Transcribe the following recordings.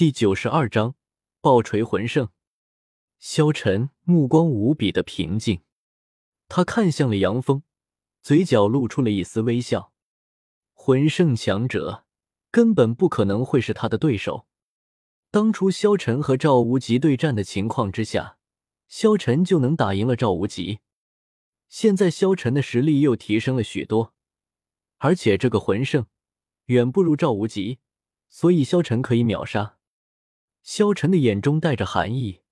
第九十二章爆锤魂圣。萧晨目光无比的平静，他看向了杨峰，嘴角露出了一丝微笑。魂圣强者根本不可能会是他的对手。当初萧晨和赵无极对战的情况之下，萧晨就能打赢了赵无极。现在萧晨的实力又提升了许多，而且这个魂圣远不如赵无极，所以萧晨可以秒杀。萧晨的眼中带着寒意，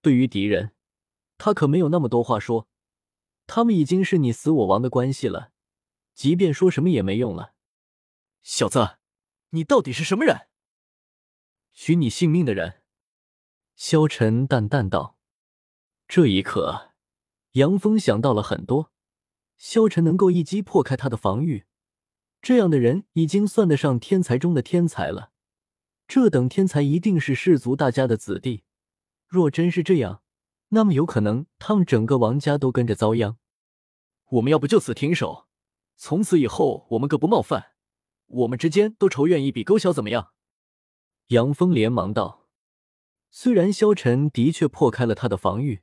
对于敌人，他可没有那么多话说。他们已经是你死我亡的关系了，即便说什么也没用了。小子，你到底是什么人？许你性命的人。萧晨淡淡道。这一刻，杨峰想到了很多。萧晨能够一击破开他的防御，这样的人已经算得上天才中的天才了。这等天才一定是氏族大家的子弟，若真是这样，那么有可能他们整个王家都跟着遭殃。我们要不就此停手，从此以后我们各不冒犯，我们之间都仇怨一笔勾销，怎么样？杨峰连忙道：“虽然萧晨的确破开了他的防御，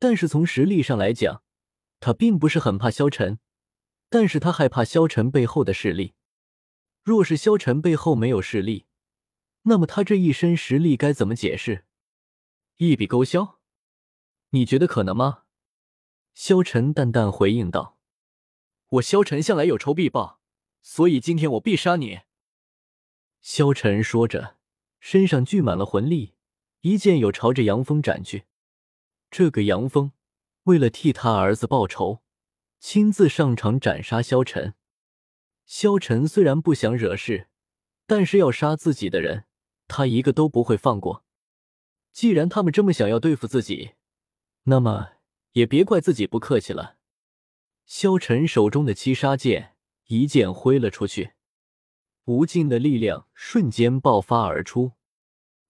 但是从实力上来讲，他并不是很怕萧晨，但是他害怕萧晨背后的势力。若是萧晨背后没有势力，那么他这一身实力该怎么解释？一笔勾销？你觉得可能吗？萧晨淡淡回应道：“我萧晨向来有仇必报，所以今天我必杀你。”萧晨说着，身上聚满了魂力，一剑又朝着杨峰斩去。这个杨峰为了替他儿子报仇，亲自上场斩杀萧晨。萧晨虽然不想惹事，但是要杀自己的人。他一个都不会放过。既然他们这么想要对付自己，那么也别怪自己不客气了。萧晨手中的七杀剑一剑挥了出去，无尽的力量瞬间爆发而出，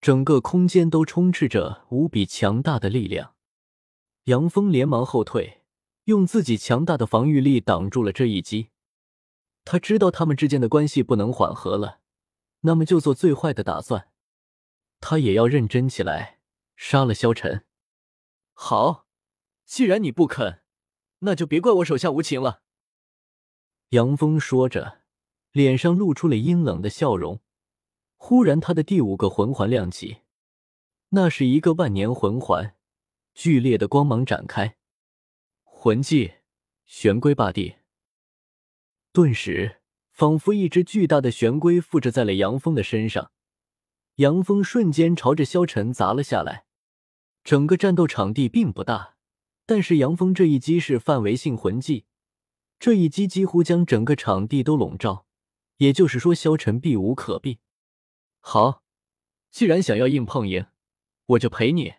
整个空间都充斥着无比强大的力量。杨峰连忙后退，用自己强大的防御力挡住了这一击。他知道他们之间的关系不能缓和了。那么就做最坏的打算，他也要认真起来，杀了萧晨。好，既然你不肯，那就别怪我手下无情了。杨峰说着，脸上露出了阴冷的笑容。忽然，他的第五个魂环亮起，那是一个万年魂环，剧烈的光芒展开，魂技玄龟霸地，顿时。仿佛一只巨大的玄龟附着在了杨峰的身上，杨峰瞬间朝着萧晨砸了下来。整个战斗场地并不大，但是杨峰这一击是范围性魂技，这一击几乎将整个场地都笼罩，也就是说萧晨避无可避。好，既然想要硬碰硬，我就陪你。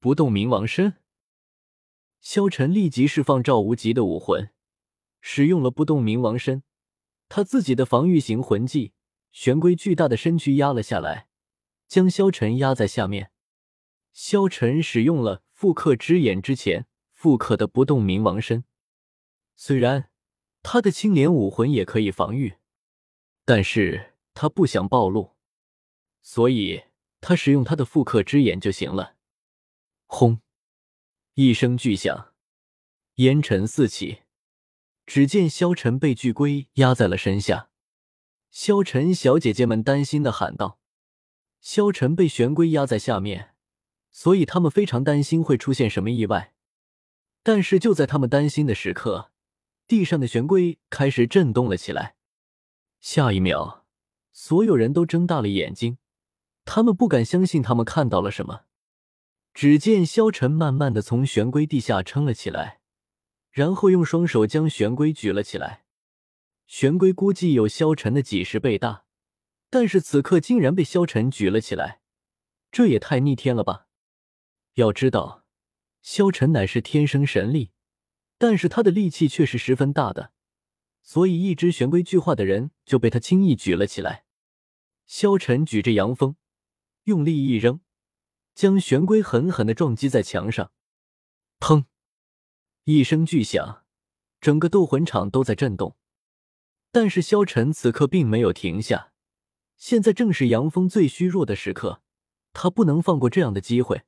不动冥王身，萧晨立即释放赵无极的武魂，使用了不动冥王身。他自己的防御型魂技玄龟巨大的身躯压了下来，将萧晨压在下面。萧晨使用了复刻之眼之前复刻的不动冥王身，虽然他的青莲武魂也可以防御，但是他不想暴露，所以他使用他的复刻之眼就行了。轰！一声巨响，烟尘四起。只见萧晨被巨龟压在了身下，萧晨小姐姐们担心的喊道：“萧晨被玄龟压在下面，所以他们非常担心会出现什么意外。”但是就在他们担心的时刻，地上的玄龟开始震动了起来。下一秒，所有人都睁大了眼睛，他们不敢相信他们看到了什么。只见萧晨慢慢的从玄龟地下撑了起来。然后用双手将玄龟举了起来，玄龟估计有萧晨的几十倍大，但是此刻竟然被萧晨举了起来，这也太逆天了吧！要知道，萧晨乃是天生神力，但是他的力气却是十分大的，所以一只玄龟巨化的人就被他轻易举了起来。萧晨举着阳风，用力一扔，将玄龟狠狠的撞击在墙上，砰！一声巨响，整个斗魂场都在震动。但是萧晨此刻并没有停下，现在正是杨峰最虚弱的时刻，他不能放过这样的机会。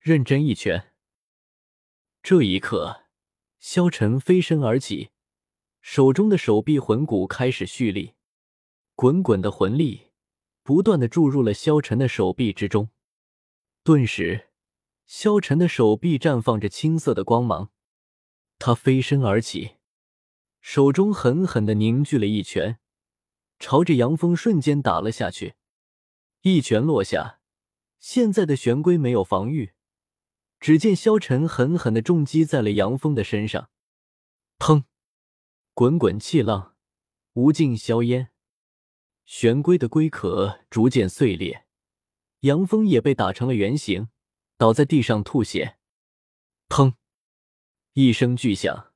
认真一拳。这一刻，萧晨飞身而起，手中的手臂魂骨开始蓄力，滚滚的魂力不断的注入了萧晨的手臂之中。顿时，萧晨的手臂绽放着青色的光芒。他飞身而起，手中狠狠的凝聚了一拳。朝着杨峰瞬间打了下去，一拳落下。现在的玄龟没有防御，只见萧晨狠狠的重击在了杨峰的身上。砰！滚滚气浪，无尽硝烟，玄龟的龟壳逐渐碎裂，杨峰也被打成了圆形，倒在地上吐血。砰！一声巨响，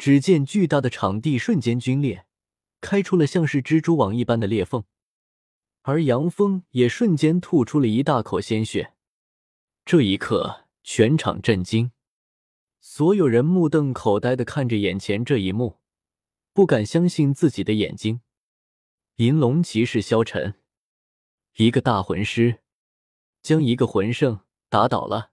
只见巨大的场地瞬间皲裂。开出了像是蜘蛛网一般的裂缝，而杨峰也瞬间吐出了一大口鲜血。这一刻，全场震惊，所有人目瞪口呆的看着眼前这一幕，不敢相信自己的眼睛。银龙骑士萧晨，一个大魂师，将一个魂圣打倒了。